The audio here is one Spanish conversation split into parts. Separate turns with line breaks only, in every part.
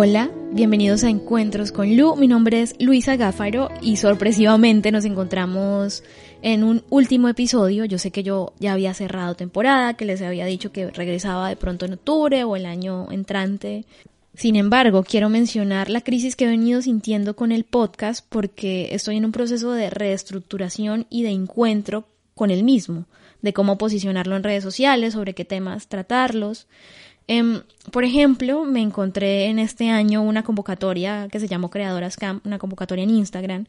Hola, bienvenidos a Encuentros con Lu. Mi nombre es Luisa Gáfaro y sorpresivamente nos encontramos en un último episodio. Yo sé que yo ya había cerrado temporada, que les había dicho que regresaba de pronto en octubre o el año entrante. Sin embargo, quiero mencionar la crisis que he venido sintiendo con el podcast porque estoy en un proceso de reestructuración y de encuentro con el mismo, de cómo posicionarlo en redes sociales, sobre qué temas tratarlos. Em, por ejemplo, me encontré en este año una convocatoria que se llamó Creadoras Camp, una convocatoria en Instagram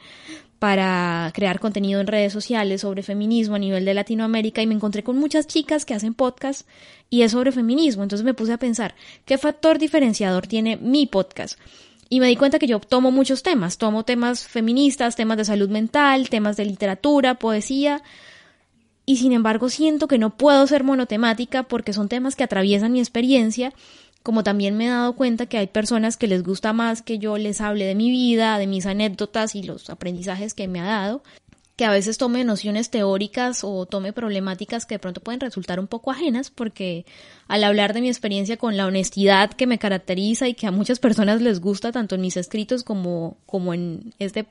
para crear contenido en redes sociales sobre feminismo a nivel de Latinoamérica y me encontré con muchas chicas que hacen podcast y es sobre feminismo. Entonces me puse a pensar, ¿qué factor diferenciador tiene mi podcast? Y me di cuenta que yo tomo muchos temas, tomo temas feministas, temas de salud mental, temas de literatura, poesía, y sin embargo siento que no puedo ser monotemática porque son temas que atraviesan mi experiencia, como también me he dado cuenta que hay personas que les gusta más que yo les hable de mi vida, de mis anécdotas y los aprendizajes que me ha dado, que a veces tome nociones teóricas o tome problemáticas que de pronto pueden resultar un poco ajenas porque al hablar de mi experiencia con la honestidad que me caracteriza y que a muchas personas les gusta tanto en mis escritos como, como en este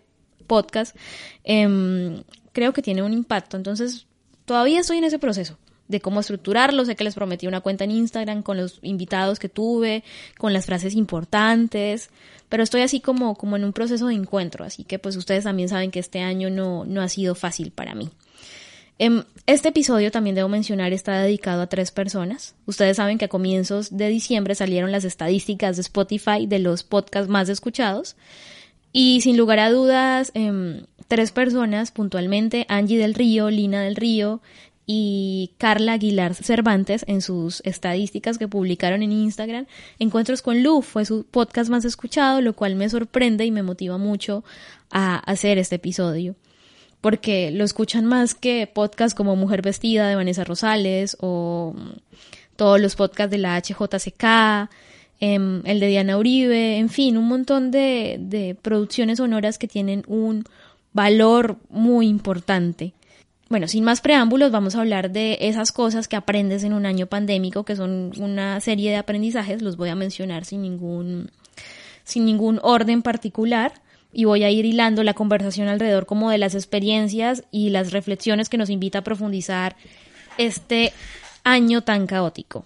podcast, em, creo que tiene un impacto. Entonces Todavía estoy en ese proceso de cómo estructurarlo. Sé que les prometí una cuenta en Instagram con los invitados que tuve, con las frases importantes, pero estoy así como, como en un proceso de encuentro, así que pues ustedes también saben que este año no, no ha sido fácil para mí. Em, este episodio también debo mencionar está dedicado a tres personas. Ustedes saben que a comienzos de diciembre salieron las estadísticas de Spotify de los podcasts más escuchados y sin lugar a dudas, em, tres personas puntualmente, Angie del Río, Lina del Río y Carla Aguilar Cervantes en sus estadísticas que publicaron en Instagram. Encuentros con Lu fue su podcast más escuchado, lo cual me sorprende y me motiva mucho a hacer este episodio. Porque lo escuchan más que podcasts como Mujer Vestida de Vanessa Rosales o todos los podcasts de la HJCK, em, el de Diana Uribe, en fin, un montón de, de producciones sonoras que tienen un valor muy importante. Bueno, sin más preámbulos, vamos a hablar de esas cosas que aprendes en un año pandémico, que son una serie de aprendizajes, los voy a mencionar sin ningún, sin ningún orden particular, y voy a ir hilando la conversación alrededor como de las experiencias y las reflexiones que nos invita a profundizar este año tan caótico.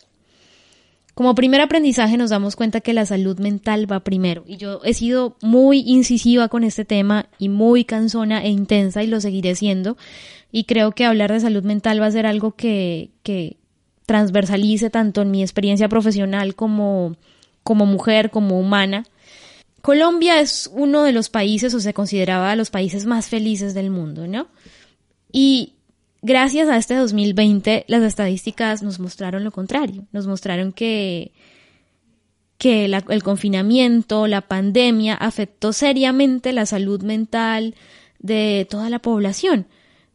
Como primer aprendizaje nos damos cuenta que la salud mental va primero y yo he sido muy incisiva con este tema y muy cansona e intensa y lo seguiré siendo y creo que hablar de salud mental va a ser algo que, que transversalice tanto en mi experiencia profesional como, como mujer, como humana. Colombia es uno de los países o se consideraba los países más felices del mundo, ¿no? Y gracias a este 2020 las estadísticas nos mostraron lo contrario, nos mostraron que, que el confinamiento, la pandemia afectó seriamente la salud mental de toda la población.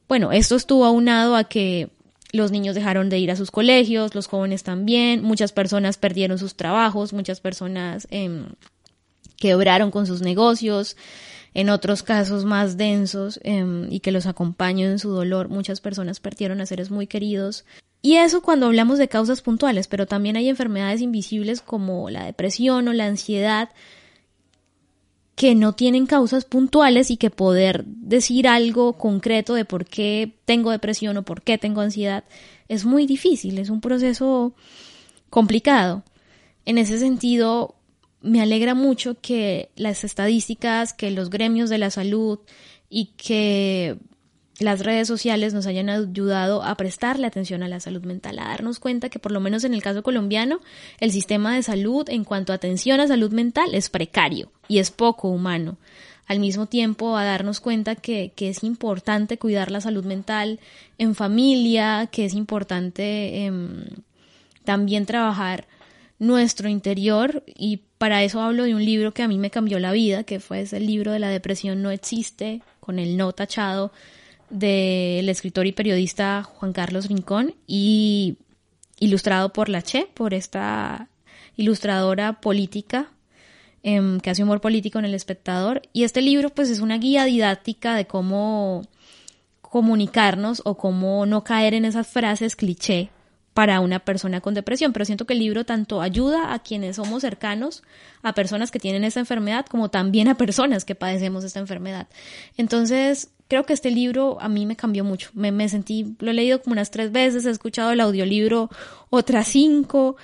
Bueno, esto estuvo aunado a que los niños dejaron de ir a sus colegios, los jóvenes también, muchas personas perdieron sus trabajos, muchas personas eh, quebraron con sus negocios, en otros casos más densos em, y que los acompaño en su dolor, muchas personas perdieron a seres muy queridos. Y eso cuando hablamos de causas puntuales, pero también hay enfermedades invisibles como la depresión o la ansiedad que no tienen causas puntuales y que poder decir algo concreto de por qué tengo depresión o por qué tengo ansiedad es muy difícil, es un proceso complicado. En ese sentido, me alegra mucho que las estadísticas, que los gremios de la salud y que las redes sociales nos hayan ayudado a prestarle atención a la salud mental, a darnos cuenta que por lo menos en el caso colombiano el sistema de salud en cuanto a atención a salud mental es precario y es poco humano. Al mismo tiempo a darnos cuenta que, es importante cuidar la salud mental en familia, que es importante em, también trabajar nuestro interior y para eso hablo de un libro que a mí me cambió la vida, que fue ese libro de la depresión no existe, con el no tachado del escritor y periodista Juan Carlos Rincón y ilustrado por la Che, por esta ilustradora política em, que hace humor político en el espectador. Y este libro pues es una guía didáctica de cómo comunicarnos o cómo no caer en esas frases cliché para una persona con depresión, pero siento que el libro tanto ayuda a quienes somos cercanos, a personas que tienen esta enfermedad, como también a personas que padecemos esta enfermedad. Entonces, creo que este libro a mí me cambió mucho. Me, me sentí, lo he leído como unas tres veces, he escuchado el audiolibro otras cinco,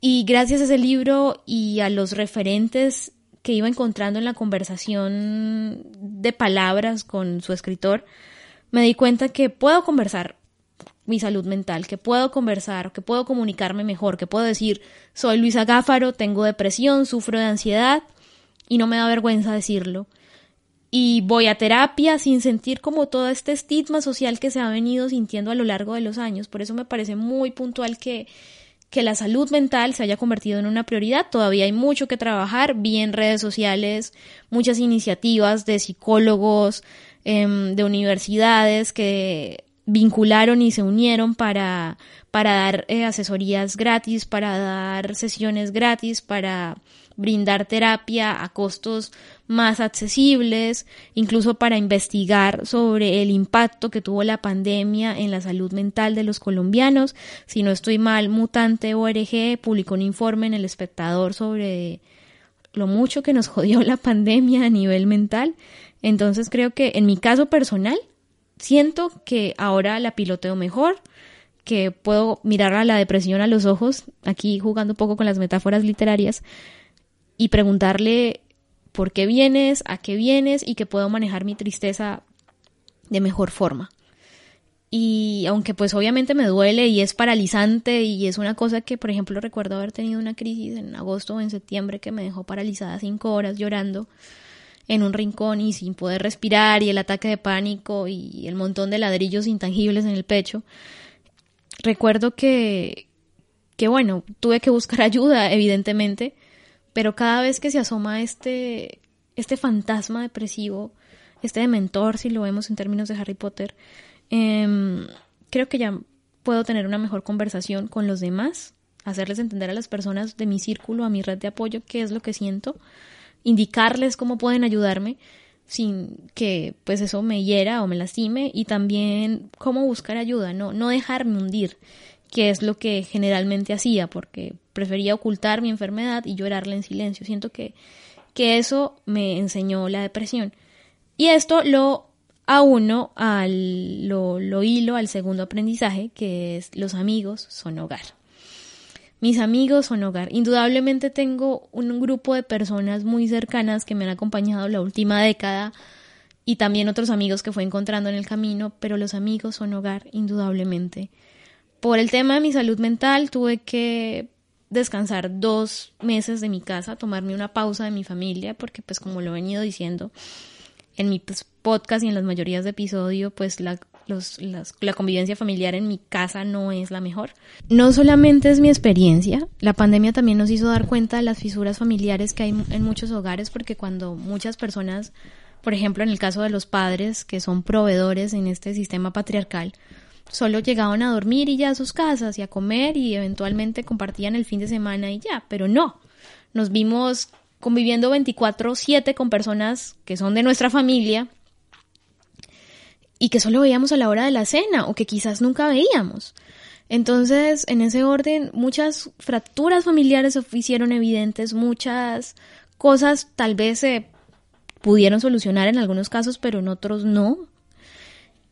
y gracias a ese libro y a los referentes que iba encontrando en la conversación de palabras con su escritor, me di cuenta que puedo conversar mi salud mental, que puedo conversar, que puedo comunicarme mejor, que puedo decir, soy Luisa Gáfaro, tengo depresión, sufro de ansiedad y no me da vergüenza decirlo. Y voy a terapia sin sentir como todo este estigma social que se ha venido sintiendo a lo largo de los años. Por eso me parece muy puntual que, que la salud mental se haya convertido en una prioridad. Todavía hay mucho que trabajar. Vi en redes sociales muchas iniciativas de psicólogos, em, de universidades que vincularon y se unieron para, para dar eh, asesorías gratis, para dar sesiones gratis, para brindar terapia a costos más accesibles, incluso para investigar sobre el impacto que tuvo la pandemia en la salud mental de los colombianos. Si no estoy mal, Mutante ORG publicó un informe en El Espectador sobre lo mucho que nos jodió la pandemia a nivel mental. Entonces creo que en mi caso personal, siento que ahora la piloteo mejor, que puedo mirar a la depresión a los ojos, aquí jugando un poco con las metáforas literarias, y preguntarle por qué vienes, a qué vienes y que puedo manejar mi tristeza de mejor forma. Y aunque pues obviamente me duele y es paralizante y es una cosa que por ejemplo recuerdo haber tenido una crisis en agosto o en septiembre que me dejó paralizada cinco horas llorando en un rincón y sin poder respirar y el ataque de pánico y el montón de ladrillos intangibles en el pecho. Recuerdo que, que bueno, tuve que buscar ayuda, evidentemente, pero cada vez que se asoma este, este fantasma depresivo, este dementor, si lo vemos en términos de Harry Potter, em, creo que ya puedo tener una mejor conversación con los demás, hacerles entender a las personas de mi círculo, a mi red de apoyo, qué es lo que siento indicarles cómo pueden ayudarme sin que pues eso me hiera o me lastime y también cómo buscar ayuda, no, no dejarme hundir, que es lo que generalmente hacía porque prefería ocultar mi enfermedad y llorarla en silencio. Siento que, que eso me enseñó la depresión. Y esto lo uno al, lo, lo hilo al segundo aprendizaje, que es los amigos son hogar mis amigos son hogar. Indudablemente tengo un grupo de personas muy cercanas que me han acompañado la última década y también otros amigos que fue encontrando en el camino, pero los amigos son hogar, indudablemente. Por el tema de mi salud mental tuve que descansar dos meses de mi casa, tomarme una pausa de mi familia, porque pues como lo he venido diciendo en mi pues, podcast y en las mayorías de episodios, pues la la convivencia familiar en mi casa no es la mejor. No solamente es mi experiencia, la pandemia también nos hizo dar cuenta de las fisuras familiares que hay en muchos hogares porque cuando muchas personas, por ejemplo en el caso de los padres que son proveedores en este sistema patriarcal, solo llegaban a dormir y ya a sus casas y a comer y eventualmente compartían el fin de semana y ya, pero no, nos vimos conviviendo 24/7 con personas que son de nuestra familia y que solo veíamos a la hora de la cena o que quizás nunca veíamos. Entonces, en ese orden, muchas fracturas familiares se hicieron evidentes, muchas cosas tal vez se pudieron solucionar en algunos casos, pero en otros no.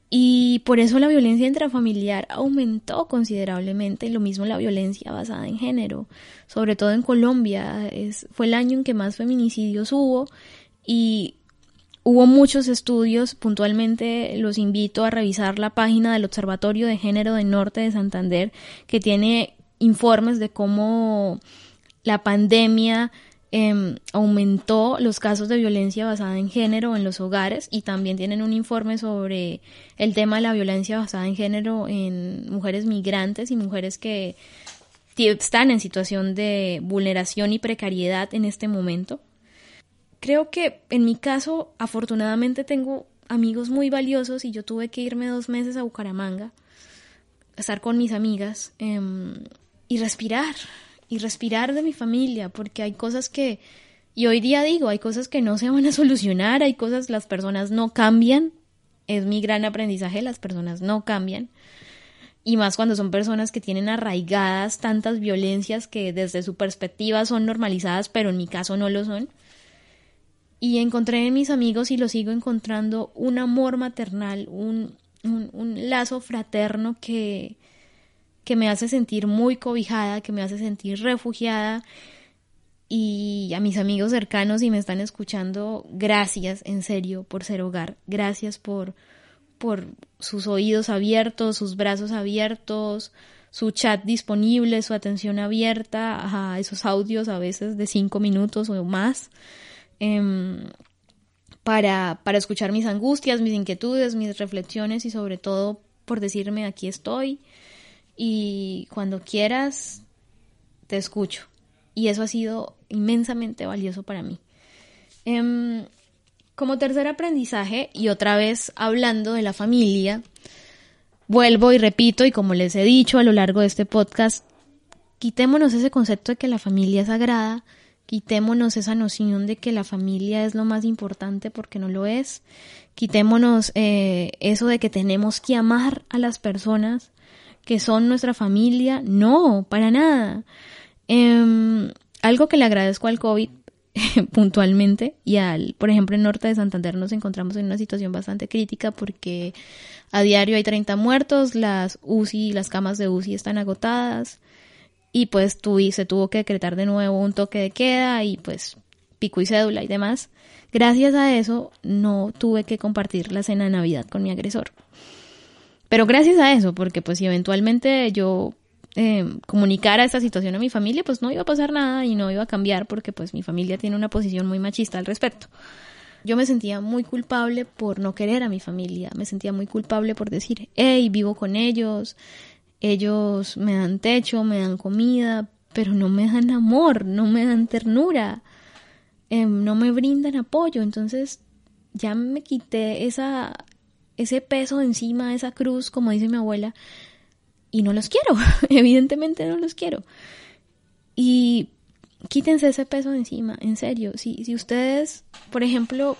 Y por eso la violencia intrafamiliar aumentó considerablemente, lo mismo la violencia basada en género, sobre todo en Colombia. Fue el año en que más feminicidios hubo y Hubo muchos estudios, puntualmente los invito a revisar la página del Observatorio de Género del Norte de Santander, que tiene informes de cómo la pandemia em, aumentó los casos de violencia basada en género en los hogares y también tienen un informe sobre el tema de la violencia basada en género en mujeres migrantes y mujeres que están en situación de vulneración y precariedad en este momento creo que en mi caso, afortunadamente tengo amigos muy valiosos y yo tuve que irme dos meses a Bucaramanga, a estar con mis amigas em, y respirar, y respirar de mi familia, porque hay cosas que, y hoy día digo, hay cosas que no se van a solucionar, hay cosas, las personas no cambian, es mi gran aprendizaje, las personas no cambian. y más cuando son personas que tienen arraigadas tantas violencias que desde su perspectiva son normalizadas, pero en mi caso no lo son. Y encontré en mis amigos y lo sigo encontrando un amor maternal, un, un, lazo fraterno que, que me hace sentir muy cobijada, que me hace sentir refugiada. Y a mis amigos cercanos, y me están escuchando, gracias en serio por ser hogar, gracias por, por sus oídos abiertos, sus brazos abiertos, su chat disponible, su atención abierta a esos audios a veces de cinco minutos o más. Em, para, para escuchar mis angustias, mis inquietudes, mis reflexiones y sobre todo por decirme aquí estoy y cuando quieras te escucho. Y eso ha sido inmensamente valioso para mí. Em, como tercer aprendizaje, y otra vez hablando de la familia, vuelvo y repito, y como les he dicho a lo largo de este podcast, quitémonos ese concepto de que la familia es sagrada, Quitémonos esa noción de que la familia es lo más importante porque no lo es. Quitémonos eh, eso de que tenemos que amar a las personas que son nuestra familia. No, para nada. Em, algo que le agradezco al COVID puntualmente y al, por ejemplo, en Norte de Santander nos encontramos en una situación bastante crítica porque a diario hay 30 muertos, las UCI, las camas de UCI están agotadas, y pues se tuvo que decretar de nuevo un toque de queda y pues pico y cédula y demás. Gracias a eso no tuve que compartir la cena de Navidad con mi agresor. Pero gracias a eso, porque pues si eventualmente yo eh, comunicara esta situación a mi familia, pues no iba a pasar nada y no iba a cambiar porque pues mi familia tiene una posición muy machista al respecto. Yo me sentía muy culpable por no querer a mi familia, me sentía muy culpable por decir, hey, vivo con ellos, ellos me dan techo, me dan comida, pero no me dan amor, no me dan ternura, em, no me brindan apoyo. Entonces ya me quité esa, ese peso de encima, esa cruz, como dice mi abuela, y no los quiero, evidentemente no los quiero. Y quítense ese peso de encima, en serio. Si, si ustedes, por ejemplo,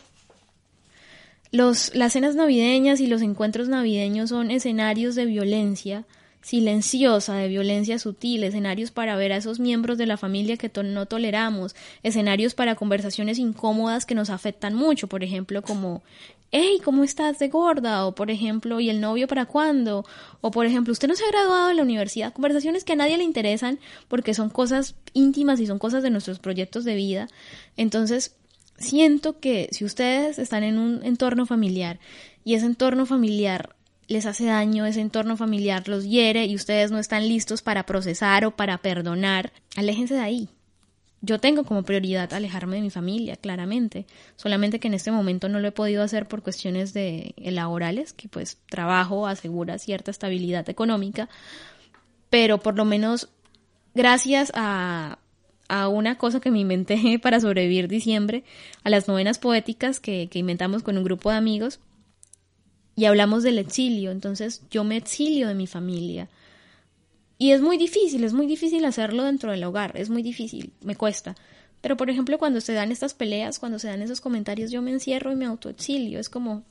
los, las cenas navideñas y los encuentros navideños son escenarios de violencia, silenciosa de violencia sutil, escenarios para ver a esos miembros de la familia que no toleramos, escenarios para conversaciones incómodas que nos afectan mucho, por ejemplo, como hey, ¿cómo estás de gorda? O por ejemplo, ¿y el novio para cuándo? O por ejemplo, ¿usted no se ha graduado de la universidad? Conversaciones que a nadie le interesan porque son cosas íntimas y son cosas de nuestros proyectos de vida. Entonces, siento que si ustedes están en un entorno familiar y ese entorno familiar les hace daño, ese entorno familiar los hiere y ustedes no están listos para procesar o para perdonar, aléjense de ahí. Yo tengo como prioridad alejarme de mi familia, claramente, solamente que en este momento no lo he podido hacer por cuestiones de eh, laborales, que pues trabajo asegura cierta estabilidad económica, pero por lo menos gracias a, a una cosa que me inventé para sobrevivir diciembre, a las novenas poéticas que, que inventamos con un grupo de amigos, y hablamos del exilio, entonces yo me exilio de mi familia. Y es muy difícil, es muy difícil hacerlo dentro del hogar, es muy difícil, me cuesta. Pero por ejemplo, cuando se dan estas peleas, cuando se dan esos comentarios, yo me encierro y me autoexilio. Es como,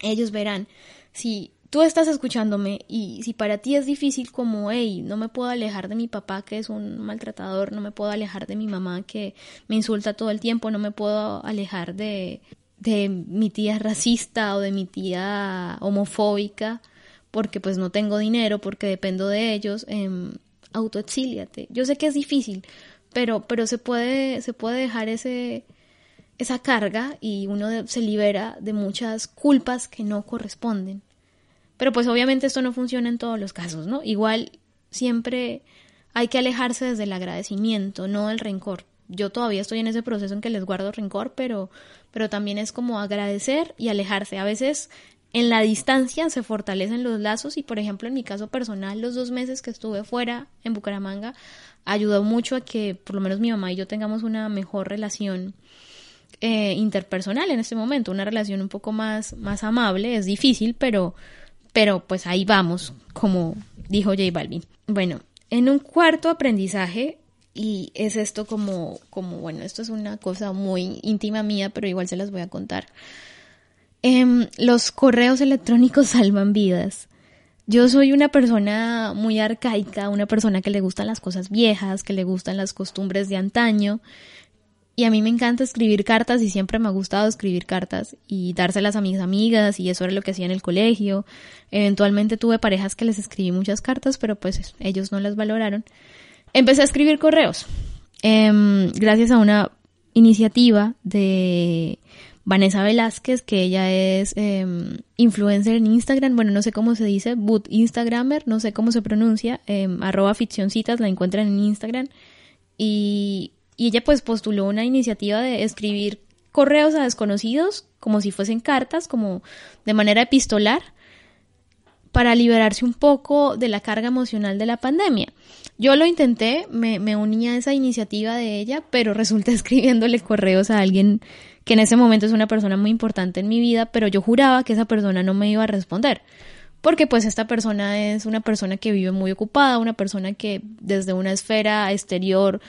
ellos verán, si tú estás escuchándome y si para ti es difícil como, hey, no me puedo alejar de mi papá que es un maltratador, no me puedo alejar de mi mamá que me insulta todo el tiempo, no me puedo alejar de, de mi tía racista o de mi tía homofóbica porque pues no tengo dinero, porque dependo de ellos, eh, autoexíliate. Yo sé que es difícil, pero, pero se puede, se puede dejar ese, esa carga y uno se libera de muchas culpas que no corresponden. Pero pues obviamente esto no funciona en todos los casos, ¿no? Igual siempre hay que alejarse desde el agradecimiento, no del rencor yo todavía estoy en ese proceso en que les guardo rencor, pero, pero también es como agradecer y alejarse. A veces en la distancia se fortalecen los lazos y, por ejemplo, en mi caso personal, los dos meses que estuve fuera en Bucaramanga ayudó mucho a que por lo menos mi mamá y yo tengamos una mejor relación eh, interpersonal en este momento, una relación un poco más, más amable. Es difícil, pero, pero pues ahí vamos, como dijo J Balvin. Bueno, en un cuarto aprendizaje y es esto como, como, bueno, esto es una cosa muy íntima mía, pero igual se las voy a contar. Em, los correos electrónicos salvan vidas. Yo soy una persona muy arcaica, una persona que le gustan las cosas viejas, que le gustan las costumbres de antaño. Y a mí me encanta escribir cartas y siempre me ha gustado escribir cartas y dárselas a mis amigas y eso era lo que hacía en el colegio. Eventualmente tuve parejas que les escribí muchas cartas, pero pues ellos no las valoraron. Empecé a escribir correos. Em, gracias a una iniciativa de Vanessa Velázquez, que ella es em, influencer en Instagram, bueno, no sé cómo se dice, but Instagramer, no sé cómo se pronuncia, em, arroba ficcioncitas, la encuentran en Instagram. Y, y ella pues postuló una iniciativa de escribir correos a desconocidos, como si fuesen cartas, como de manera epistolar, para liberarse un poco de la carga emocional de la pandemia. Yo lo intenté, me, me uní a esa iniciativa de ella, pero resulta escribiéndole correos a alguien que en ese momento es una persona muy importante en mi vida, pero yo juraba que esa persona no me iba a responder. Porque pues esta persona es una persona que vive muy ocupada, una persona que desde una esfera exterior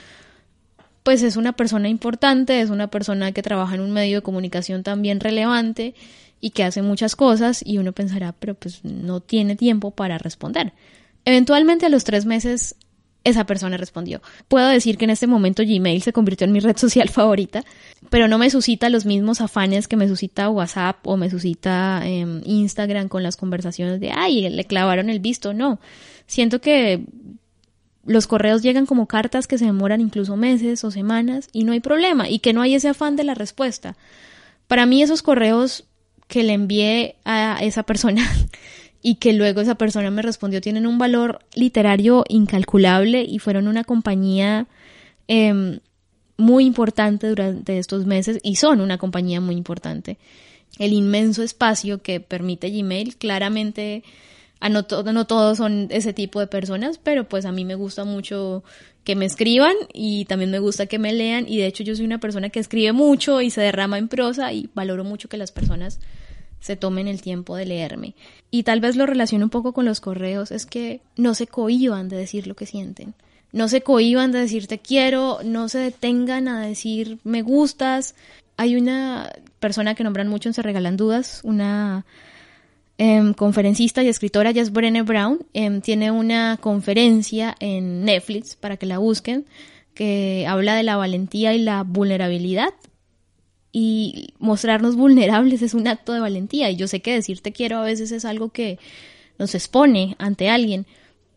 pues es una persona importante, es una persona que trabaja en un medio de comunicación también relevante y que hace muchas cosas y uno pensará, pero pues no tiene tiempo para responder. Eventualmente a los tres meses esa persona respondió. Puedo decir que en este momento Gmail se convirtió en mi red social favorita, pero no me suscita los mismos afanes que me suscita WhatsApp o me suscita em, Instagram con las conversaciones de, ay, le clavaron el visto. No, siento que los correos llegan como cartas que se demoran incluso meses o semanas y no hay problema y que no hay ese afán de la respuesta. Para mí esos correos que le envié a esa persona y que luego esa persona me respondió tienen un valor literario incalculable y fueron una compañía em, muy importante durante estos meses y son una compañía muy importante. El inmenso espacio que permite Gmail claramente a no, no todos son ese tipo de personas, pero pues a mí me gusta mucho que me escriban y también me gusta que me lean y de hecho yo soy una persona que escribe mucho y se derrama en prosa y valoro mucho que las personas se tomen el tiempo de leerme. Y tal vez lo relaciono un poco con los correos, es que no se cohiban de decir lo que sienten. No se cohiban de decir te quiero, no se detengan a decir me gustas. Hay una persona que nombran mucho en Se Regalan Dudas, una em, conferencista y escritora, ella es Brené Brown, em, tiene una conferencia en Netflix para que la busquen, que habla de la valentía y la vulnerabilidad y mostrarnos vulnerables es un acto de valentía. Y yo sé que decirte quiero a veces es algo que nos expone ante alguien,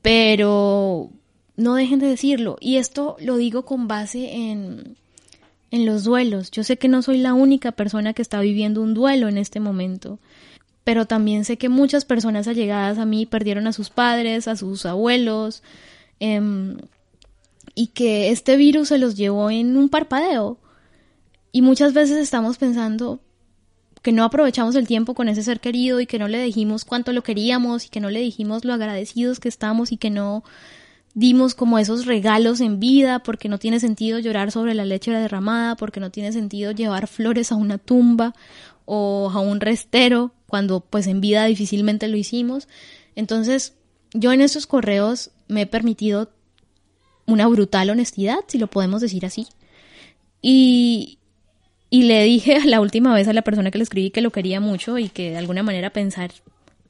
pero no dejen de decirlo. Y esto lo digo con base en, en los duelos. Yo sé que no soy la única persona que está viviendo un duelo en este momento, pero también sé que muchas personas allegadas a mí perdieron a sus padres, a sus abuelos, em, y que este virus se los llevó en un parpadeo y muchas veces estamos pensando que no aprovechamos el tiempo con ese ser querido y que no le dijimos cuánto lo queríamos y que no le dijimos lo agradecidos que estamos y que no dimos como esos regalos en vida porque no tiene sentido llorar sobre la leche derramada, porque no tiene sentido llevar flores a una tumba o a un restero cuando pues en vida difícilmente lo hicimos. Entonces yo en esos correos me he permitido una brutal honestidad, si lo podemos decir así. Y, y le dije la última vez a la persona que le escribí que lo quería mucho y que de alguna manera pensar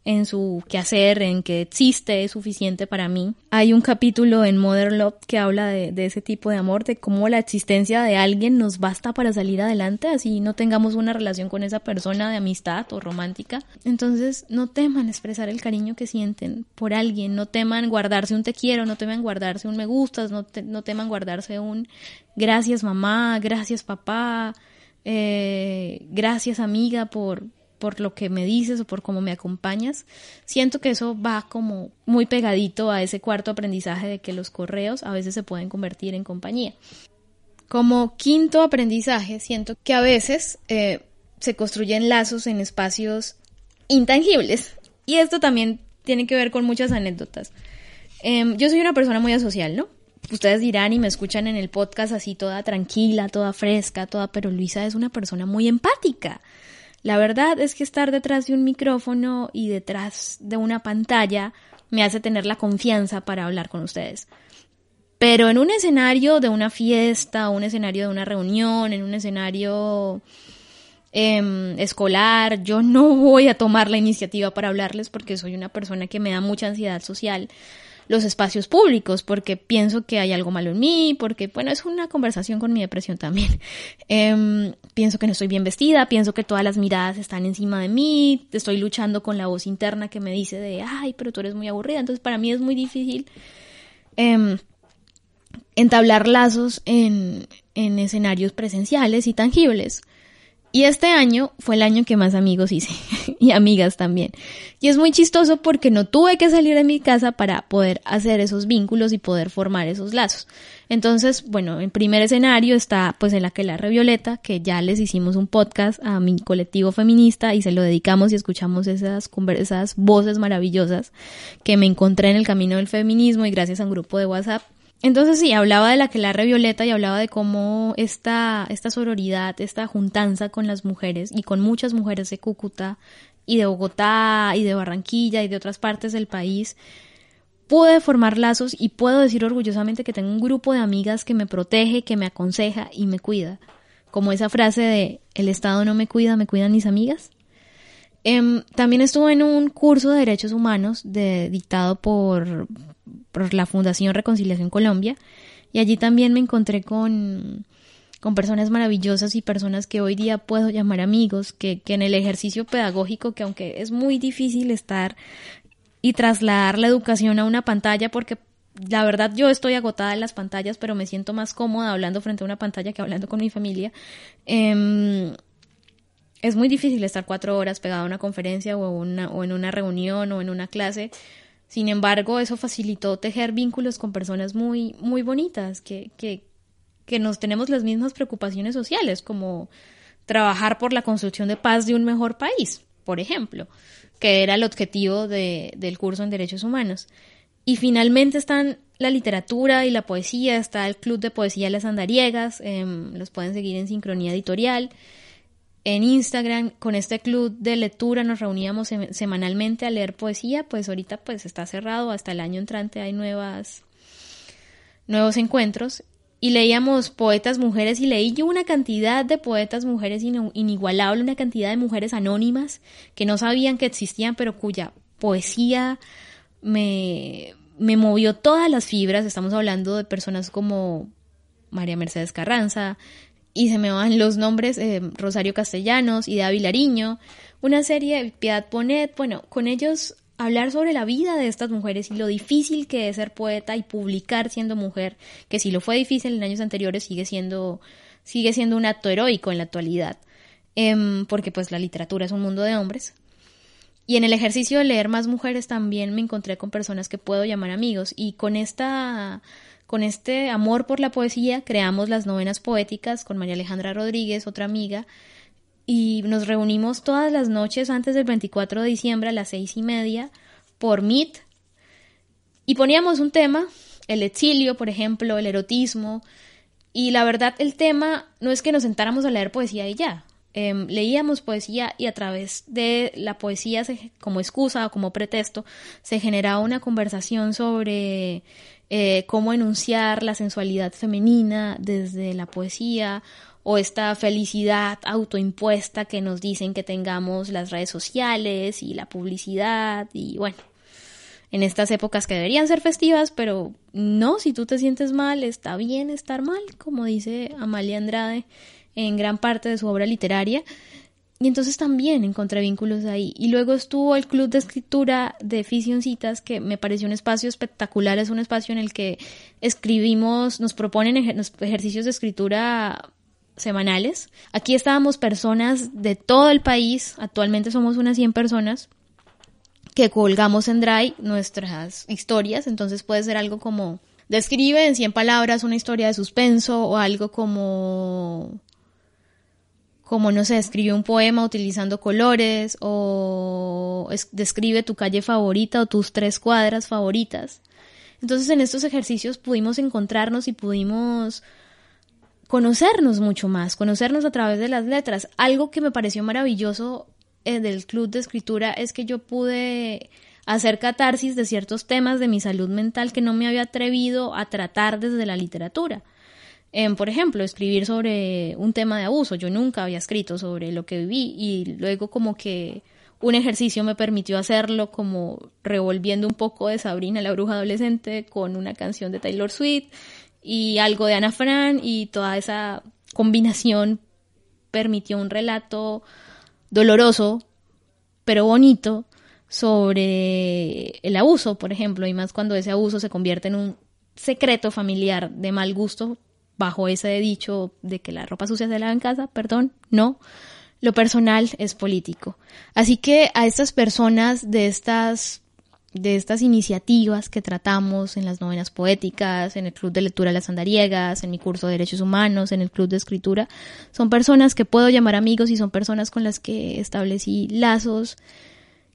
en su quehacer, en que existe, es suficiente para mí. Hay un capítulo en Mother Love que habla de, ese tipo de amor, de cómo la existencia de alguien nos basta para salir adelante, así no tengamos una relación con esa persona de amistad o romántica. Entonces, no teman expresar el cariño que sienten por alguien, no teman guardarse un te quiero, no teman guardarse un me gustas, no, no teman guardarse un gracias mamá, gracias papá, eh, gracias amiga por, por lo que me dices o por cómo me acompañas. Siento que eso va como muy pegadito a ese cuarto aprendizaje de que los correos a veces se pueden convertir en compañía. Como quinto aprendizaje, siento que a veces eh, se construyen lazos en espacios intangibles. Y esto también tiene que ver con muchas anécdotas. Em, yo soy una persona muy asocial, ¿no? Ustedes dirán y me escuchan en el podcast así toda tranquila, toda fresca, toda, pero Luisa es una persona muy empática. La verdad es que estar detrás de un micrófono y detrás de una pantalla me hace tener la confianza para hablar con ustedes. Pero en un escenario de una fiesta, un escenario de una reunión, en un escenario em, escolar, yo no voy a tomar la iniciativa para hablarles porque soy una persona que me da mucha ansiedad social los espacios públicos porque pienso que hay algo malo en mí, porque, bueno, es una conversación con mi depresión también. Em, pienso que no estoy bien vestida, pienso que todas las miradas están encima de mí, estoy luchando con la voz interna que me dice de, ay, pero tú eres muy aburrida. Entonces, para mí es muy difícil em, entablar lazos en, en escenarios presenciales y tangibles. Y este año fue el año que más amigos hice y amigas también. Y es muy chistoso porque no tuve que salir de mi casa para poder hacer esos vínculos y poder formar esos lazos. Entonces, bueno, en primer escenario está pues en la que la Violeta, que ya les hicimos un podcast a mi colectivo feminista y se lo dedicamos y escuchamos esas, esas voces maravillosas que me encontré en el camino del feminismo y gracias a un grupo de WhatsApp entonces sí, hablaba de la que la Violeta y hablaba de cómo esta, esta sororidad, esta juntanza con las mujeres y con muchas mujeres de Cúcuta y de Bogotá y de Barranquilla y de otras partes del país, pude formar lazos y puedo decir orgullosamente que tengo un grupo de amigas que me protege, que me aconseja y me cuida. Como esa frase de el Estado no me cuida, me cuidan mis amigas. Em, también estuve en un curso de derechos humanos de, dictado por, por la Fundación Reconciliación Colombia. Y allí también me encontré con, con personas maravillosas y personas que hoy día puedo llamar amigos, que, que en el ejercicio pedagógico, que aunque es muy difícil estar y trasladar la educación a una pantalla, porque la verdad yo estoy agotada en las pantallas, pero me siento más cómoda hablando frente a una pantalla que hablando con mi familia. Em, es muy difícil estar cuatro horas pegado a una conferencia o, una, o en una reunión o en una clase sin embargo, eso facilitó tejer vínculos con personas muy, muy bonitas, que, que, que nos tenemos las mismas preocupaciones sociales, como trabajar por la construcción de paz de un mejor país, por ejemplo, que era el objetivo de, del curso en Derechos Humanos. Y finalmente están la literatura y la poesía, está el Club de Poesía Las Andariegas, em, los pueden seguir en Sincronía Editorial en Instagram con este club de lectura nos reuníamos semanalmente a leer poesía, pues ahorita pues está cerrado, hasta el año entrante hay nuevas nuevos encuentros y leíamos poetas mujeres y leí yo una cantidad de poetas mujeres inigualable, una cantidad de mujeres anónimas que no sabían que existían, pero cuya poesía me, me movió todas las fibras. Estamos hablando de personas como María Mercedes Carranza, y se me van los nombres, eh, Rosario Castellanos, Ida Vilariño, una serie, Piedad Ponet, bueno, con ellos hablar sobre la vida de estas mujeres y lo difícil que es ser poeta y publicar siendo mujer, que si lo fue difícil en años anteriores sigue siendo, sigue siendo un acto heroico en la actualidad, em, porque pues la literatura es un mundo de hombres. Y en el ejercicio de leer más mujeres también me encontré con personas que puedo llamar amigos y con esta con este amor por la poesía creamos las novenas poéticas con María Alejandra Rodríguez, otra amiga, y nos reunimos todas las noches antes del 24 de diciembre a las seis y media por Meet y poníamos un tema, el exilio, por ejemplo, el erotismo, y la verdad el tema no es que nos sentáramos a leer poesía y ya. Em, leíamos poesía y a través de la poesía como excusa o como pretexto se generaba una conversación sobre eh, cómo enunciar la sensualidad femenina desde la poesía o esta felicidad autoimpuesta que nos dicen que tengamos las redes sociales y la publicidad y bueno, en estas épocas que deberían ser festivas, pero no, si tú te sientes mal, está bien estar mal, como dice Amalia Andrade en gran parte de su obra literaria. Y entonces también encontré vínculos ahí. Y luego estuvo el Club de Escritura de Fisioncitas, que me pareció un espacio espectacular. Es un espacio en el que escribimos, nos proponen ejercicios de escritura semanales. Aquí estábamos personas de todo el país, actualmente somos unas 100 personas, que colgamos en Dry nuestras historias. Entonces puede ser algo como, describe en 100 palabras una historia de suspenso o algo como como no sé, escribe un poema utilizando colores o describe tu calle favorita o tus tres cuadras favoritas. Entonces en estos ejercicios pudimos encontrarnos y pudimos conocernos mucho más, conocernos a través de las letras. Algo que me pareció maravilloso eh, del club de escritura es que yo pude hacer catarsis de ciertos temas de mi salud mental que no me había atrevido a tratar desde la literatura. Por ejemplo, escribir sobre un tema de abuso. Yo nunca había escrito sobre lo que viví y luego como que un ejercicio me permitió hacerlo como revolviendo un poco de Sabrina la bruja adolescente con una canción de Taylor Swift y algo de Ana Fran y toda esa combinación permitió un relato doloroso pero bonito sobre el abuso, por ejemplo, y más cuando ese abuso se convierte en un secreto familiar de mal gusto, bajo ese dicho de que la ropa sucia se lava en casa, perdón, no, lo personal es político. Así que a estas personas de estas de estas iniciativas que tratamos en las novenas poéticas, en el Club de Lectura de las Andariegas, en mi curso de Derechos Humanos, en el Club de Escritura, son personas que puedo llamar amigos y son personas con las que establecí lazos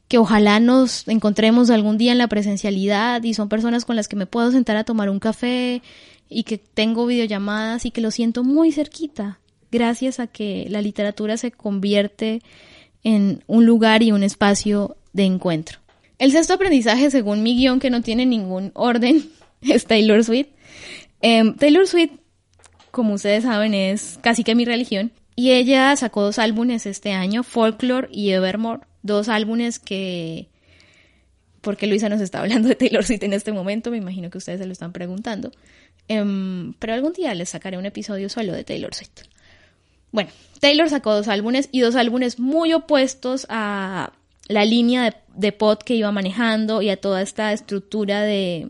que ojalá nos encontremos algún día en la presencialidad y son personas con las que me puedo sentar a tomar un café y que tengo videollamadas y que lo siento muy cerquita, gracias a que la literatura se convierte en un lugar y un espacio de encuentro. El sexto aprendizaje, según mi guion, que no tiene ningún orden, es Taylor Swift. Em, Taylor Swift, como ustedes saben, es casi que mi religión. Y ella sacó dos álbumes este año, Folklore y Evermore. Dos álbumes que... Porque Luisa nos está hablando de Taylor Swift en este momento, me imagino que ustedes se lo están preguntando. Em, pero algún día les sacaré un episodio solo de Taylor Swift. Bueno, Taylor sacó dos álbumes y dos álbumes muy opuestos a la línea de, de pod que iba manejando y a toda esta estructura de,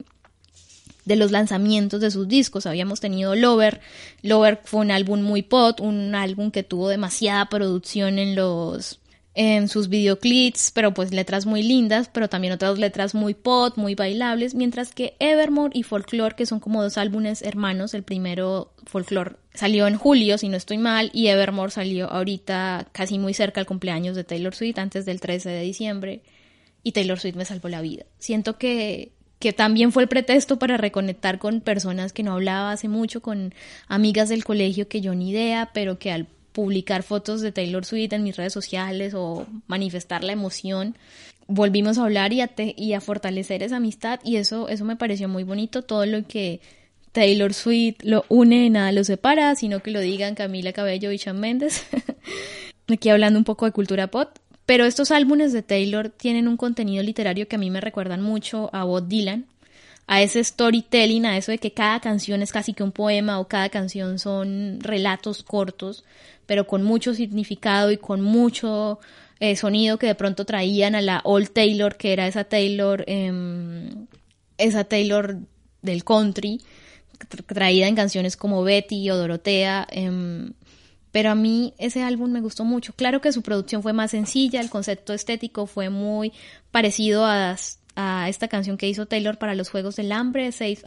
de los lanzamientos de sus discos. Habíamos tenido Lover. Lover fue un álbum muy pop, un álbum que tuvo demasiada producción en los en sus videoclips, pero pues letras muy lindas, pero también otras letras muy pop, muy bailables, mientras que Evermore y Folklore, que son como dos álbumes hermanos, el primero Folklore salió en julio, si no estoy mal, y Evermore salió ahorita casi muy cerca al cumpleaños de Taylor Swift, antes del 13 de diciembre, y Taylor Swift me salvó la vida. Siento que que también fue el pretexto para reconectar con personas que no hablaba hace mucho, con amigas del colegio que yo ni idea, pero que al publicar fotos de Taylor Swift en mis redes sociales o manifestar la emoción, volvimos a hablar y a, y a fortalecer esa amistad y eso, eso me pareció muy bonito, todo lo que Taylor Swift lo une, nada lo separa, sino que lo digan Camila Cabello y Shawn Mendes. Aquí hablando un poco de cultura pop. Pero estos álbumes de Taylor tienen un contenido literario que a mí me recuerdan mucho a Bob Dylan, a ese storytelling, a eso de que cada canción es casi que un poema o cada canción son relatos cortos, pero con mucho significado y con mucho eh, sonido que de pronto traían a la Old Taylor, que era esa Taylor, em, esa Taylor del country, traída en canciones como Betty o Dorotea. Em, pero a mí ese álbum me gustó mucho. Claro que su producción fue más sencilla, el concepto estético fue muy parecido a a esta canción que hizo Taylor para los Juegos del Hambre, Save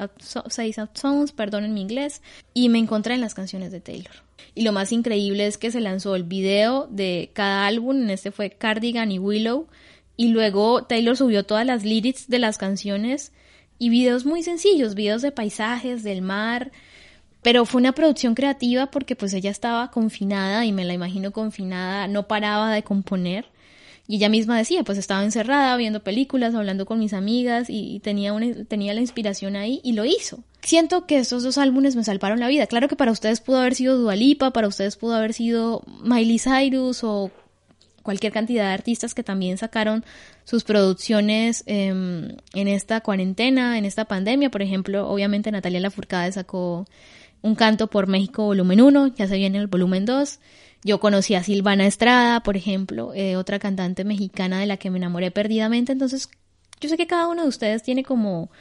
Songs, perdón en mi inglés, y me encontré en las canciones de Taylor. Y lo más increíble es que se lanzó el video de cada álbum, en este fue Cardigan y Willow, y luego Taylor subió todas las lyrics de las canciones y videos muy sencillos, videos de paisajes, del mar, pero fue una producción creativa porque pues ella estaba confinada y me la imagino confinada, no paraba de componer y ella misma decía, pues estaba encerrada viendo películas, hablando con mis amigas y, tenía, una, tenía la inspiración ahí y lo hizo. Siento que estos dos álbumes me salvaron la vida. Claro que para ustedes pudo haber sido Dualipa, para ustedes pudo haber sido Miley Cyrus o cualquier cantidad de artistas que también sacaron sus producciones em, en esta cuarentena, en esta pandemia. Por ejemplo, obviamente Natalia Lafourcade sacó un canto por México volumen 1, ya se viene el volumen 2. Yo conocí a Silvana Estrada, por ejemplo, eh, otra cantante mexicana de la que me enamoré perdidamente. Entonces, yo sé que cada uno de ustedes tiene como,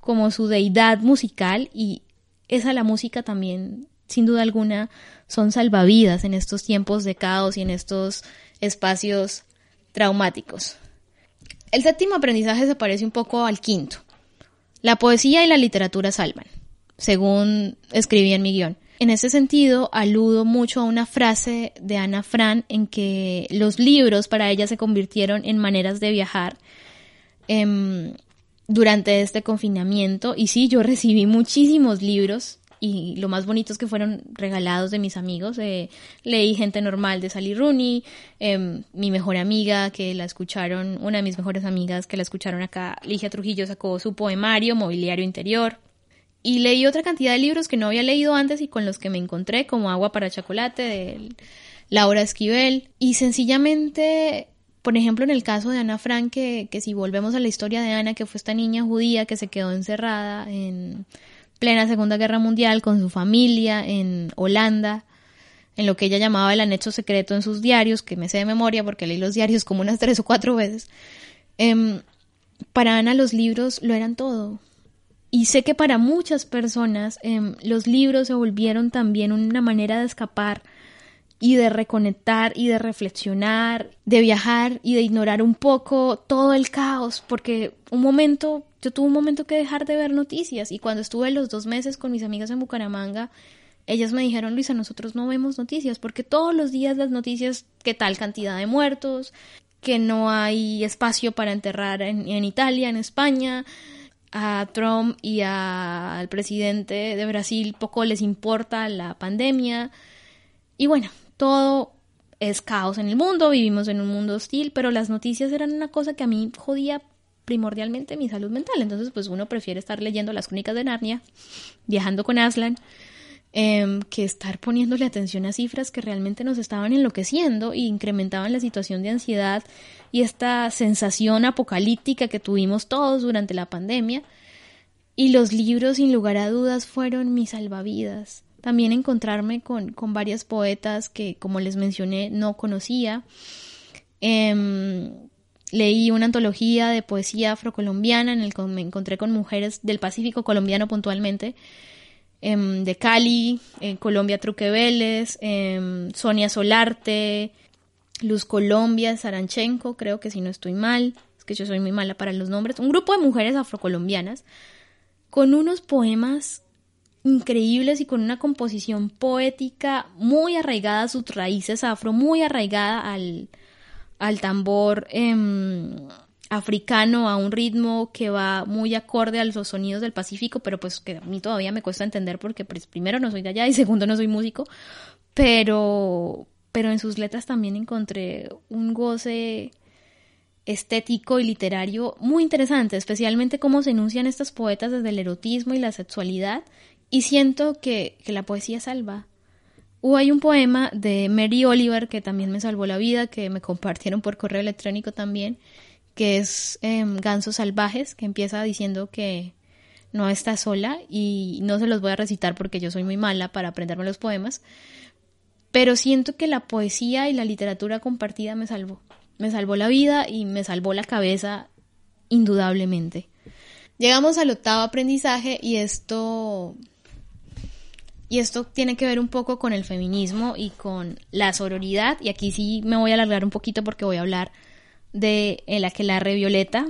como su deidad musical y esa la música también, sin duda alguna, son salvavidas en estos tiempos de caos y en estos espacios traumáticos. El séptimo aprendizaje se parece un poco al quinto. La poesía y la literatura salvan, según escribí en mi guion. En ese sentido, aludo mucho a una frase de Ana Fran en que los libros para ella se convirtieron en maneras de viajar em, durante este confinamiento. Y sí, yo recibí muchísimos libros y lo más bonito es que fueron regalados de mis amigos. Eh, leí Gente Normal de Sally Rooney, em, mi mejor amiga que la escucharon, una de mis mejores amigas que la escucharon acá, Ligia Trujillo sacó su poemario, Mobiliario Interior. Y leí otra cantidad de libros que no había leído antes y con los que me encontré, como Agua para Chocolate de Laura Esquivel. Y sencillamente, por ejemplo, en el caso de Ana Frank, que, que si volvemos a la historia de Ana, que fue esta niña judía que se quedó encerrada en plena Segunda Guerra Mundial con su familia en Holanda, en lo que ella llamaba el anexo secreto en sus diarios, que me sé de memoria porque leí los diarios como unas tres o cuatro veces. Em, para Ana los libros lo eran todo. Y sé que para muchas personas em, los libros se volvieron también una manera de escapar y de reconectar y de reflexionar, de viajar y de ignorar un poco todo el caos, porque un momento, yo tuve un momento que dejar de ver noticias y cuando estuve los dos meses con mis amigas en Bucaramanga, ellas me dijeron, Luisa, nosotros no vemos noticias, porque todos los días las noticias, que tal cantidad de muertos, que no hay espacio para enterrar en, en Italia, en España, a Trump y al presidente de Brasil poco les importa la pandemia. Y bueno, todo es caos en el mundo, vivimos en un mundo hostil, pero las noticias eran una cosa que a mí jodía primordialmente mi salud mental. Entonces, pues uno prefiere estar leyendo las crónicas de Narnia, viajando con Aslan, em, que estar poniéndole atención a cifras que realmente nos estaban enloqueciendo y incrementaban la situación de ansiedad y esta sensación apocalíptica que tuvimos todos durante la pandemia. Y los libros, sin lugar a dudas, fueron mis salvavidas. También encontrarme con, con varias poetas que, como les mencioné, no conocía. Em, leí una antología de poesía afrocolombiana en el que me encontré con mujeres del Pacífico colombiano puntualmente. Em, de Cali, en Colombia Truque Vélez, em, Sonia Solarte, Luz Colombia, Saranchenko, creo que si no estoy mal, es que yo soy muy mala para los nombres, un grupo de mujeres afrocolombianas con unos poemas increíbles y con una composición poética muy arraigada a sus raíces afro, muy arraigada al, al tambor em, africano, a un ritmo que va muy acorde a los sonidos del Pacífico, pero pues que a mí todavía me cuesta entender porque pues, primero no soy de allá y segundo no soy músico, pero, pero en sus letras también encontré un goce estético y literario muy interesante, especialmente cómo se enuncian estas poetas desde el erotismo y la sexualidad, y siento que, la poesía salva. Hubo hay un poema de Mary Oliver que también me salvó la vida, que me compartieron por correo electrónico también, que es em, Gansos Salvajes, que empieza diciendo que no está sola y no se los voy a recitar porque yo soy muy mala para aprenderme los poemas, pero siento que la poesía y la literatura compartida me salvó. Me salvó la vida y me salvó la cabeza indudablemente. Llegamos al octavo aprendizaje y esto y esto tiene que ver un poco con el feminismo y con la sororidad y aquí sí me voy a alargar un poquito porque voy a hablar de el aquelarre violeta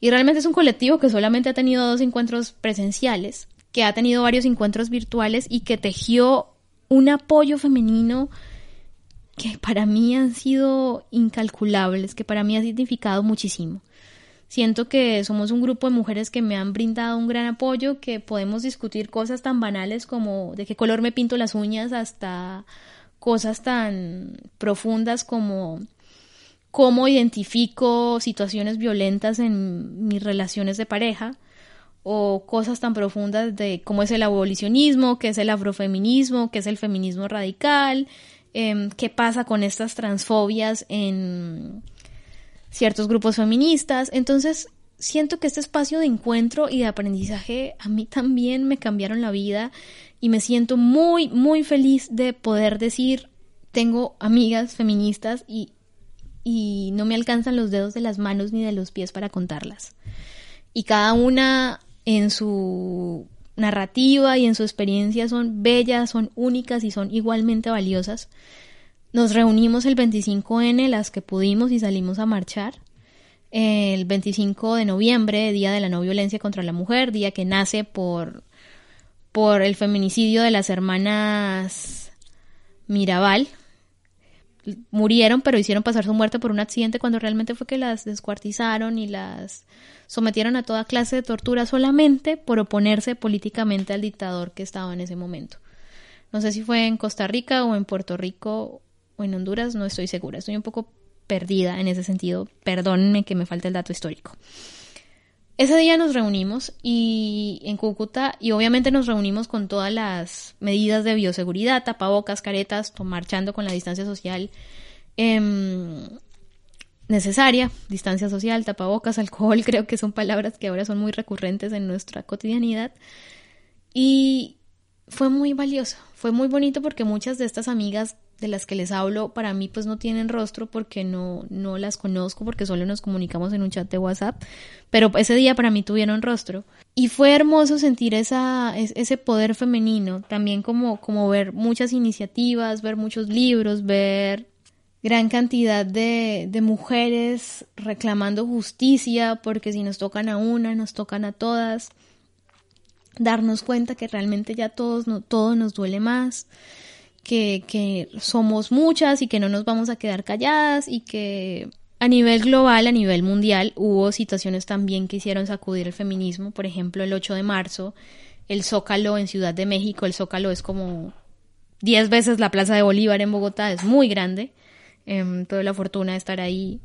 y realmente es un colectivo que solamente ha tenido dos encuentros presenciales, que ha tenido varios encuentros virtuales y que tejió un apoyo femenino que para mí han sido incalculables, que para mí ha significado muchísimo. Siento que somos un grupo de mujeres que me han brindado un gran apoyo, que podemos discutir cosas tan banales como de qué color me pinto las uñas hasta cosas tan profundas como cómo identifico situaciones violentas en mis relaciones de pareja o cosas tan profundas de cómo es el abolicionismo, qué es el afrofeminismo, qué es el feminismo radical, em, qué pasa con estas transfobias en ciertos grupos feministas. Entonces, siento que este espacio de encuentro y de aprendizaje a mí también me cambiaron la vida y me siento muy, muy feliz de poder decir, tengo amigas feministas y, y no me alcanzan los dedos de las manos ni de los pies para contarlas. Y cada una en su narrativa y en su experiencia son bellas, son únicas y son igualmente valiosas. Nos reunimos el 25N, las que pudimos y salimos a marchar. El 25 de noviembre, Día de la No Violencia contra la Mujer, día que nace por, por el feminicidio de las hermanas Mirabal, murieron, pero hicieron pasar su muerte por un accidente cuando realmente fue que las descuartizaron y las sometieron a toda clase de tortura solamente por oponerse políticamente al dictador que estaba en ese momento. No sé si fue en Costa Rica o en Puerto Rico o en Honduras, no estoy segura, estoy un poco perdida en ese sentido, perdónenme que me falte el dato histórico. Ese día nos reunimos y en Cúcuta y obviamente nos reunimos con todas las medidas de bioseguridad, tapabocas, caretas, marchando con la distancia social em, necesaria, distancia social, tapabocas, alcohol, creo que son palabras que ahora son muy recurrentes en nuestra cotidianidad. Y fue muy valioso, fue muy bonito porque muchas de estas amigas de las que les hablo para mí pues no tienen rostro porque no, no las conozco porque solo nos comunicamos en un chat de WhatsApp, pero ese día para mí tuvieron rostro. Y fue hermoso sentir esa, ese poder femenino, también como, como ver muchas iniciativas, ver muchos libros, ver gran cantidad de, de mujeres reclamando justicia porque si nos tocan a una, nos tocan a todas darnos cuenta que realmente ya todos no, todo nos duele más, que, somos muchas y que no nos vamos a quedar calladas y que a nivel global, a nivel mundial, hubo situaciones también que hicieron sacudir el feminismo. Por ejemplo, el 8 de marzo, el Zócalo en Ciudad de México, el Zócalo es como 10 veces la Plaza de Bolívar en Bogotá, es muy grande. Eh, tuve la fortuna de estar ahí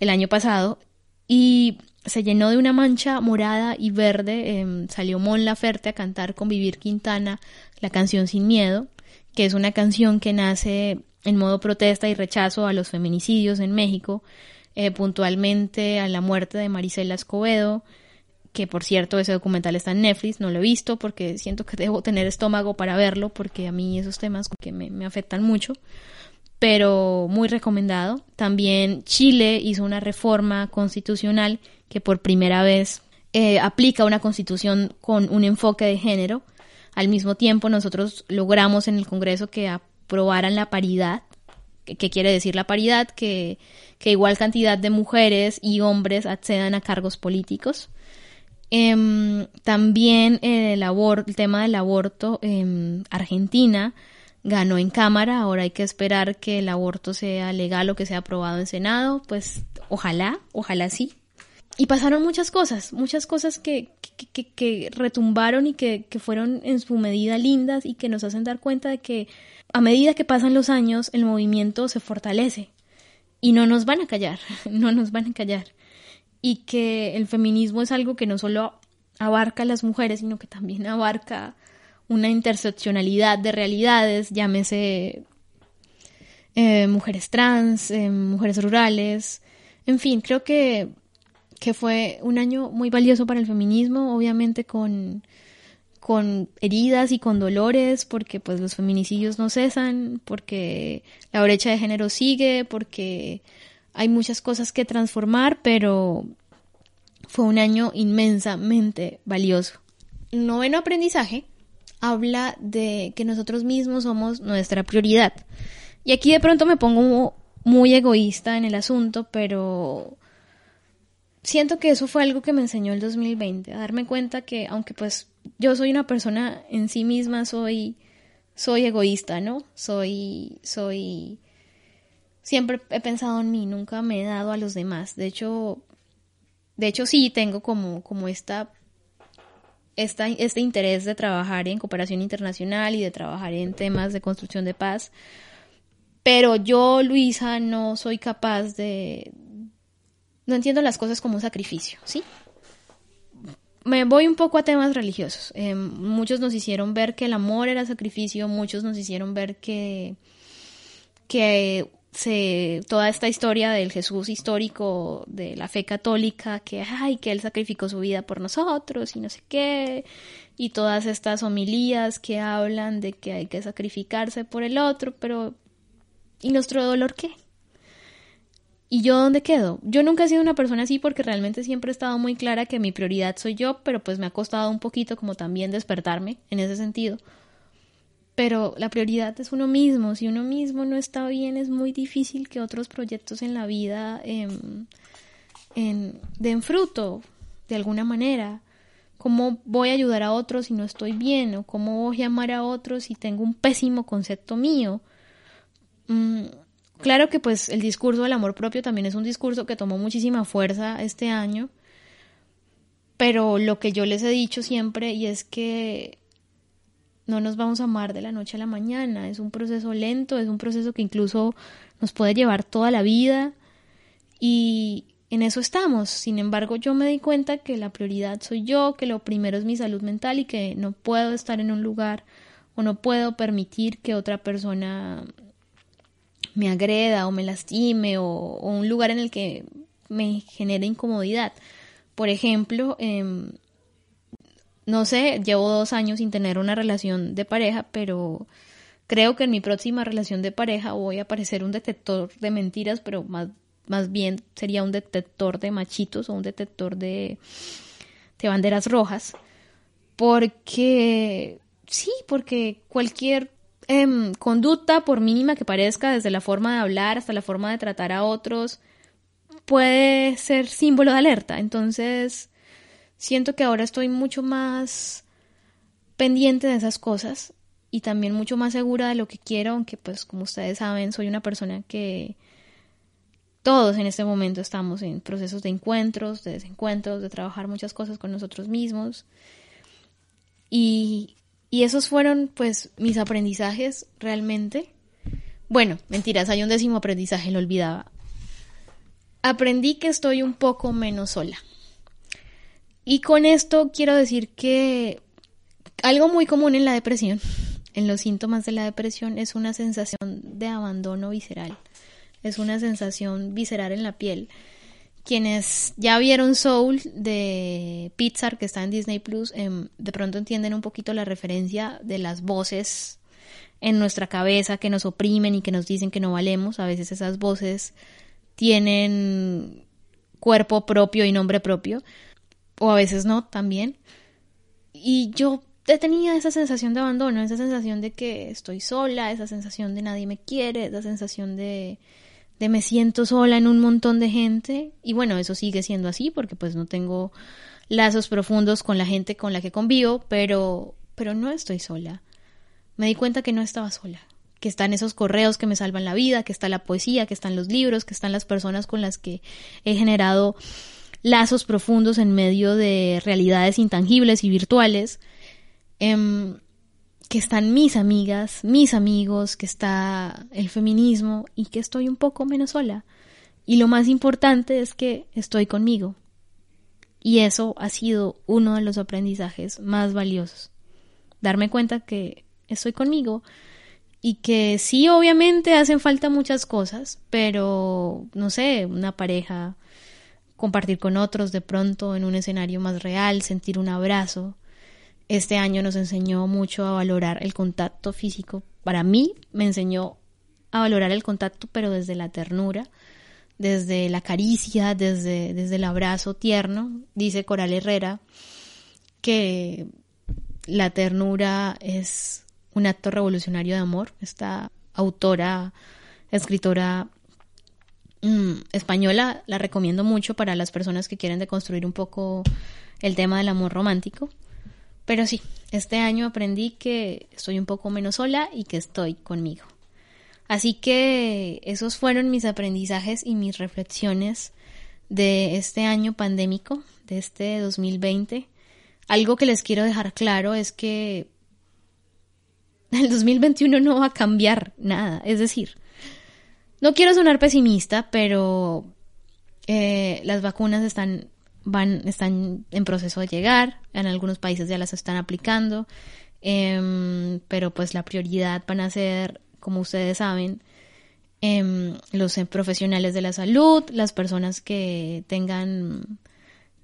el año pasado. Y se llenó de una mancha morada y verde. Em, salió Mon Laferte a cantar con Vivir Quintana la canción Sin Miedo, que es una canción que nace en modo protesta y rechazo a los feminicidios en México, eh, puntualmente a la muerte de Marisela Escobedo, que por cierto ese documental está en Netflix, no lo he visto porque siento que debo tener estómago para verlo porque a mí esos temas que me, afectan mucho pero muy recomendado. También Chile hizo una reforma constitucional que por primera vez eh, aplica una constitución con un enfoque de género. Al mismo tiempo, nosotros logramos en el Congreso que aprobaran la paridad. ¿Qué quiere decir la paridad? Que, que, igual cantidad de mujeres y hombres accedan a cargos políticos. Em, también el, el tema del aborto en Argentina ganó en Cámara, ahora hay que esperar que el aborto sea legal o que sea aprobado en Senado, pues ojalá, ojalá sí. Y pasaron muchas cosas, muchas cosas que, que, retumbaron y que, que fueron en su medida lindas y que nos hacen dar cuenta de que a medida que pasan los años el movimiento se fortalece y no nos van a callar, no nos van a callar. Y que el feminismo es algo que no solo abarca a las mujeres, sino que también abarca una interseccionalidad de realidades, llámese eh, mujeres trans, eh, mujeres rurales, en fin, creo que, que fue un año muy valioso para el feminismo, obviamente con, con heridas y con dolores, porque pues los feminicidios no cesan, porque la brecha de género sigue, porque hay muchas cosas que transformar, pero fue un año inmensamente valioso. Noveno aprendizaje habla de que nosotros mismos somos nuestra prioridad. Y aquí de pronto me pongo muy egoísta en el asunto, pero siento que eso fue algo que me enseñó el 2020, a darme cuenta que aunque pues yo soy una persona en sí misma, soy soy egoísta, ¿no? Soy soy siempre he pensado en mí, nunca me he dado a los demás. De hecho, de hecho sí tengo como como esta este interés de trabajar en cooperación internacional y de trabajar en temas de construcción de paz. Pero yo, Luisa, no soy capaz de... No entiendo las cosas como un sacrificio, ¿sí? Me voy un poco a temas religiosos. Em, muchos nos hicieron ver que el amor era sacrificio, muchos nos hicieron ver que, que se, toda esta historia del Jesús histórico de la fe católica, que, ay, que él sacrificó su vida por nosotros y no sé qué, y todas estas homilías que hablan de que hay que sacrificarse por el otro, pero ¿y nuestro dolor qué? ¿Y yo dónde quedo? Yo nunca he sido una persona así porque realmente siempre he estado muy clara que mi prioridad soy yo, pero pues me ha costado un poquito como también despertarme en ese sentido pero la prioridad es uno mismo. Si uno mismo no está bien, es muy difícil que otros proyectos en la vida em, den fruto de alguna manera. ¿Cómo voy a ayudar a otros si no estoy bien? ¿O cómo voy a amar a otros si tengo un pésimo concepto mío? Mm, claro que pues el discurso del amor propio también es un discurso que tomó muchísima fuerza este año, pero lo que yo les he dicho siempre y es que no nos vamos a amar de la noche a la mañana, es un proceso lento, es un proceso que incluso nos puede llevar toda la vida y en eso estamos. Sin embargo, yo me di cuenta que la prioridad soy yo, que lo primero es mi salud mental y que no puedo estar en un lugar o no puedo permitir que otra persona me agreda o me lastime o, un lugar en el que me genere incomodidad. Por ejemplo, em, no sé, llevo dos años sin tener una relación de pareja, pero creo que en mi próxima relación de pareja voy a parecer un detector de mentiras, pero más, más bien sería un detector de machitos o un detector de, de banderas rojas. Porque, sí, porque cualquier Em, conducta, por mínima que parezca, desde la forma de hablar hasta la forma de tratar a otros, puede ser símbolo de alerta. Entonces, siento que ahora estoy mucho más pendiente de esas cosas y también mucho más segura de lo que quiero, aunque pues como ustedes saben, soy una persona que todos en este momento estamos en procesos de encuentros, de desencuentros, de trabajar muchas cosas con nosotros mismos. Y y esos fueron pues mis aprendizajes realmente. Bueno, mentiras, hay un décimo aprendizaje, lo olvidaba. Aprendí que estoy un poco menos sola. Y con esto quiero decir que algo muy común en la depresión, en los síntomas de la depresión, es una sensación de abandono visceral. Es una sensación visceral en la piel quienes ya vieron Soul de Pixar que está en Disney Plus, em, de pronto entienden un poquito la referencia de las voces en nuestra cabeza que nos oprimen y que nos dicen que no valemos. A veces esas voces tienen cuerpo propio y nombre propio, o a veces no también. Y yo tenía esa sensación de abandono, esa sensación de que estoy sola, esa sensación de nadie me quiere, esa sensación de de me siento sola en un montón de gente y bueno, eso sigue siendo así porque pues no tengo lazos profundos con la gente con la que convivo, pero pero no estoy sola. Me di cuenta que no estaba sola, que están esos correos que me salvan la vida, que está la poesía, que están los libros, que están las personas con las que he generado lazos profundos en medio de realidades intangibles y virtuales. Em, que están mis amigas, mis amigos, que está el feminismo y que estoy un poco menos sola. Y lo más importante es que estoy conmigo. Y eso ha sido uno de los aprendizajes más valiosos. Darme cuenta que estoy conmigo y que sí, obviamente hacen falta muchas cosas, pero no sé, una pareja, compartir con otros de pronto en un escenario más real, sentir un abrazo, este año nos enseñó mucho a valorar el contacto físico. Para mí me enseñó a valorar el contacto, pero desde la ternura, desde la caricia, desde, desde el abrazo tierno. Dice Coral Herrera que la ternura es un acto revolucionario de amor. Esta autora, escritora mm, española, la recomiendo mucho para las personas que quieren deconstruir un poco el tema del amor romántico. Pero sí, este año aprendí que estoy un poco menos sola y que estoy conmigo. Así que esos fueron mis aprendizajes y mis reflexiones de este año pandémico, de este 2020. Algo que les quiero dejar claro es que el 2021 no va a cambiar nada. Es decir, no quiero sonar pesimista, pero eh, las vacunas están van, están en proceso de llegar, en algunos países ya las están aplicando, em, pero pues la prioridad van a ser, como ustedes saben, em, los profesionales de la salud, las personas que tengan,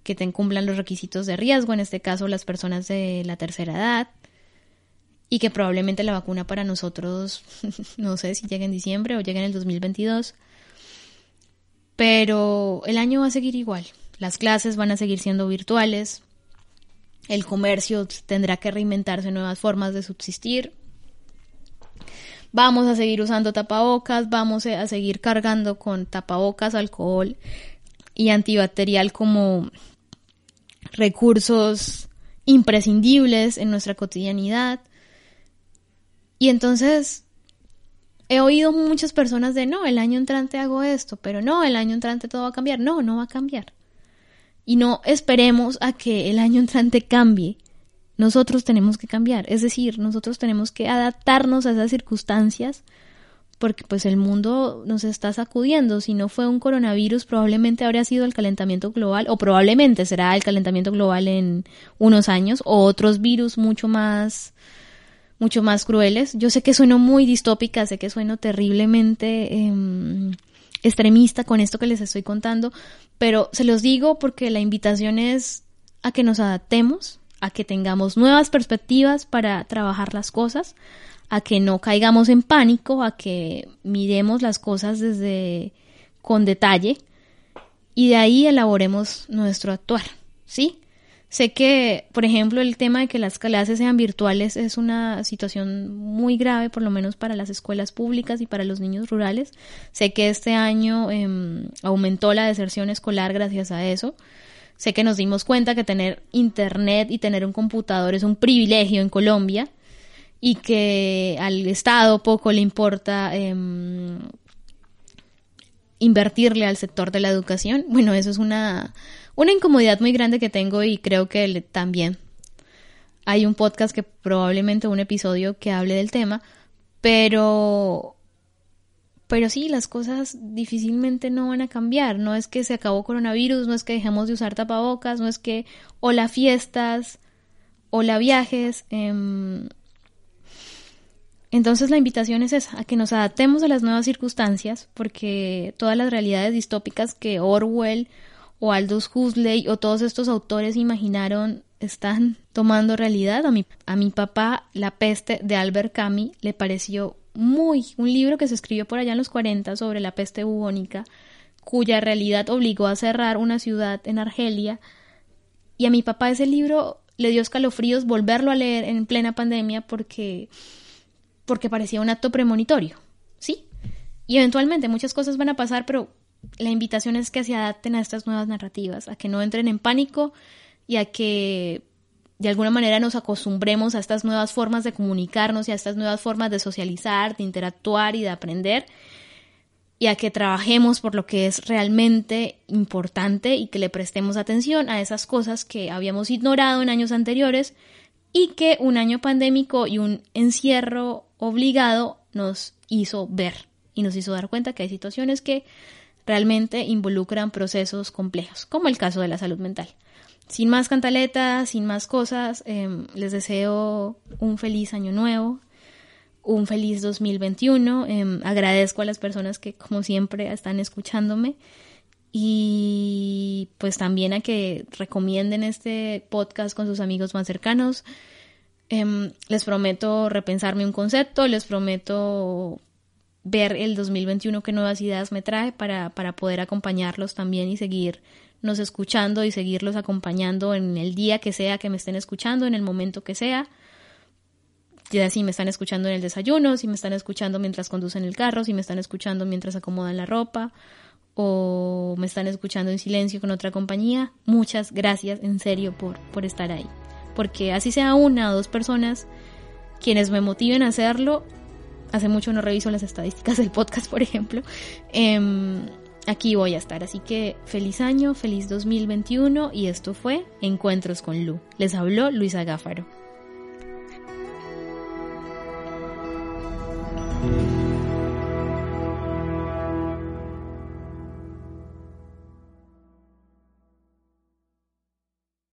que cumplan los requisitos de riesgo, en este caso las personas de la tercera edad, y que probablemente la vacuna para nosotros, no sé si llegue en diciembre o llegue en el 2022, pero el año va a seguir igual. Las clases van a seguir siendo virtuales. El comercio tendrá que reinventarse nuevas formas de subsistir. Vamos a seguir usando tapabocas, vamos a seguir cargando con tapabocas, alcohol y antibacterial como recursos imprescindibles en nuestra cotidianidad. Y entonces he oído muchas personas de no, el año entrante hago esto, pero no, el año entrante todo va a cambiar. No, no va a cambiar y no esperemos a que el año entrante cambie. Nosotros tenemos que cambiar, es decir, nosotros tenemos que adaptarnos a esas circunstancias porque pues el mundo nos está sacudiendo. Si no fue un coronavirus, probablemente habría sido el calentamiento global, o probablemente será el calentamiento global en unos años, o otros virus mucho más mucho más crueles. Yo sé que sueno muy distópica, sé que sueno terriblemente em, extremista con esto que les estoy contando, pero se los digo porque la invitación es a que nos adaptemos, a que tengamos nuevas perspectivas para trabajar las cosas, a que no caigamos en pánico, a que miremos las cosas desde con detalle y de ahí elaboremos nuestro actuar, ¿sí? Sé que, por ejemplo, el tema de que las clases sean virtuales es una situación muy grave, por lo menos para las escuelas públicas y para los niños rurales. Sé que este año em, aumentó la deserción escolar gracias a eso. Sé que nos dimos cuenta que tener internet y tener un computador es un privilegio en Colombia y que al Estado poco le importa em, invertirle al sector de la educación. Bueno, eso es una una incomodidad muy grande que tengo y creo que también hay un podcast que probablemente un episodio que hable del tema, pero pero sí, las cosas difícilmente no van a cambiar. No es que se acabó coronavirus, no es que dejemos de usar tapabocas, no es que hola fiestas, hola viajes. Em, entonces la invitación es esa, a que nos adaptemos a las nuevas circunstancias, porque todas las realidades distópicas que Orwell o Aldous Huxley o todos estos autores imaginaron están tomando realidad. A mi, a mi papá La peste de Albert Camus le pareció muy un libro que se escribió por allá en los 40 sobre la peste bubónica, cuya realidad obligó a cerrar una ciudad en Argelia. Y a mi papá ese libro le dio escalofríos volverlo a leer en plena pandemia porque porque parecía un acto premonitorio, ¿sí? Y eventualmente muchas cosas van a pasar, pero la invitación es que se adapten a estas nuevas narrativas, a que no entren en pánico y a que de alguna manera nos acostumbremos a estas nuevas formas de comunicarnos y a estas nuevas formas de socializar, de interactuar y de aprender y a que trabajemos por lo que es realmente importante y que le prestemos atención a esas cosas que habíamos ignorado en años anteriores y que un año pandémico y un encierro obligado nos hizo ver y nos hizo dar cuenta que hay situaciones que realmente involucran procesos complejos, como el caso de la salud mental. Sin más cantaletas, sin más cosas, em, les deseo un feliz año nuevo, un feliz 2021. Em, agradezco a las personas que, como siempre, están escuchándome y pues también a que recomienden este podcast con sus amigos más cercanos. Em, les prometo repensarme un concepto, les prometo ver el 2021 qué nuevas ideas me trae para, para poder acompañarlos también y seguirnos escuchando y seguirlos acompañando en el día que sea que me estén escuchando, en el momento que sea. Ya si me están escuchando en el desayuno, si me están escuchando mientras conducen el carro, si me están escuchando mientras acomodan la ropa o me están escuchando en silencio con otra compañía, muchas gracias en serio por, por estar ahí. Porque así sea una o dos personas quienes me motiven a hacerlo, hace mucho no reviso las estadísticas del podcast, por ejemplo, em, aquí voy a estar. Así que feliz año, feliz 2021 y esto fue Encuentros con Lu. Les habló Luisa Gáfaro.